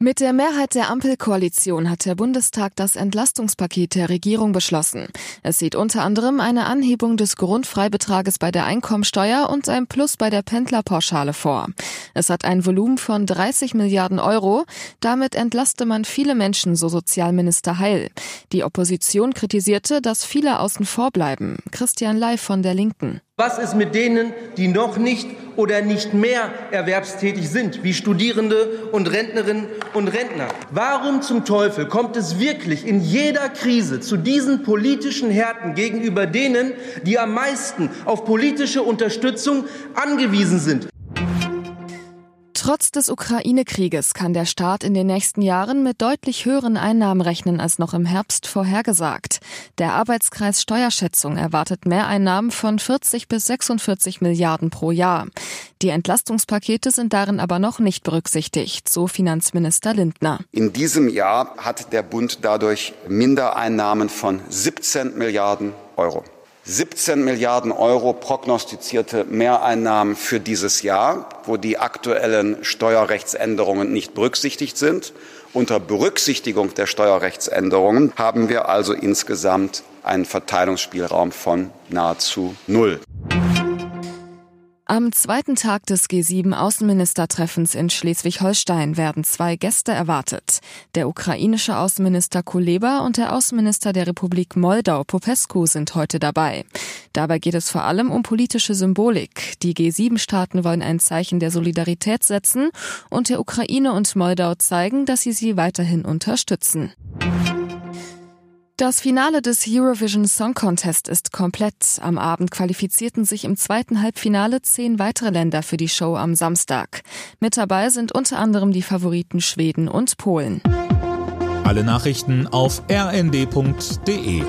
Mit der Mehrheit der Ampelkoalition hat der Bundestag das Entlastungspaket der Regierung beschlossen. Es sieht unter anderem eine Anhebung des Grundfreibetrages bei der Einkommensteuer und ein Plus bei der Pendlerpauschale vor. Es hat ein Volumen von 30 Milliarden Euro. Damit entlaste man viele Menschen, so Sozialminister Heil. Die Opposition kritisierte, dass viele außen vor bleiben. Christian Lai von der Linken. Was ist mit denen, die noch nicht oder nicht mehr erwerbstätig sind, wie Studierende und Rentnerinnen und Rentner? Warum zum Teufel kommt es wirklich in jeder Krise zu diesen politischen Härten gegenüber denen, die am meisten auf politische Unterstützung angewiesen sind? Trotz des Ukraine-Krieges kann der Staat in den nächsten Jahren mit deutlich höheren Einnahmen rechnen als noch im Herbst vorhergesagt. Der Arbeitskreis Steuerschätzung erwartet Mehreinnahmen von 40 bis 46 Milliarden pro Jahr. Die Entlastungspakete sind darin aber noch nicht berücksichtigt, so Finanzminister Lindner. In diesem Jahr hat der Bund dadurch Mindereinnahmen von 17 Milliarden Euro. 17 Milliarden Euro prognostizierte Mehreinnahmen für dieses Jahr, wo die aktuellen Steuerrechtsänderungen nicht berücksichtigt sind. Unter Berücksichtigung der Steuerrechtsänderungen haben wir also insgesamt einen Verteilungsspielraum von nahezu null. Am zweiten Tag des G7-Außenministertreffens in Schleswig-Holstein werden zwei Gäste erwartet. Der ukrainische Außenminister Kuleba und der Außenminister der Republik Moldau Popescu sind heute dabei. Dabei geht es vor allem um politische Symbolik. Die G7-Staaten wollen ein Zeichen der Solidarität setzen und der Ukraine und Moldau zeigen, dass sie sie weiterhin unterstützen. Das Finale des Eurovision Song Contest ist komplett. Am Abend qualifizierten sich im zweiten Halbfinale zehn weitere Länder für die Show am Samstag. Mit dabei sind unter anderem die Favoriten Schweden und Polen. Alle Nachrichten auf rnd.de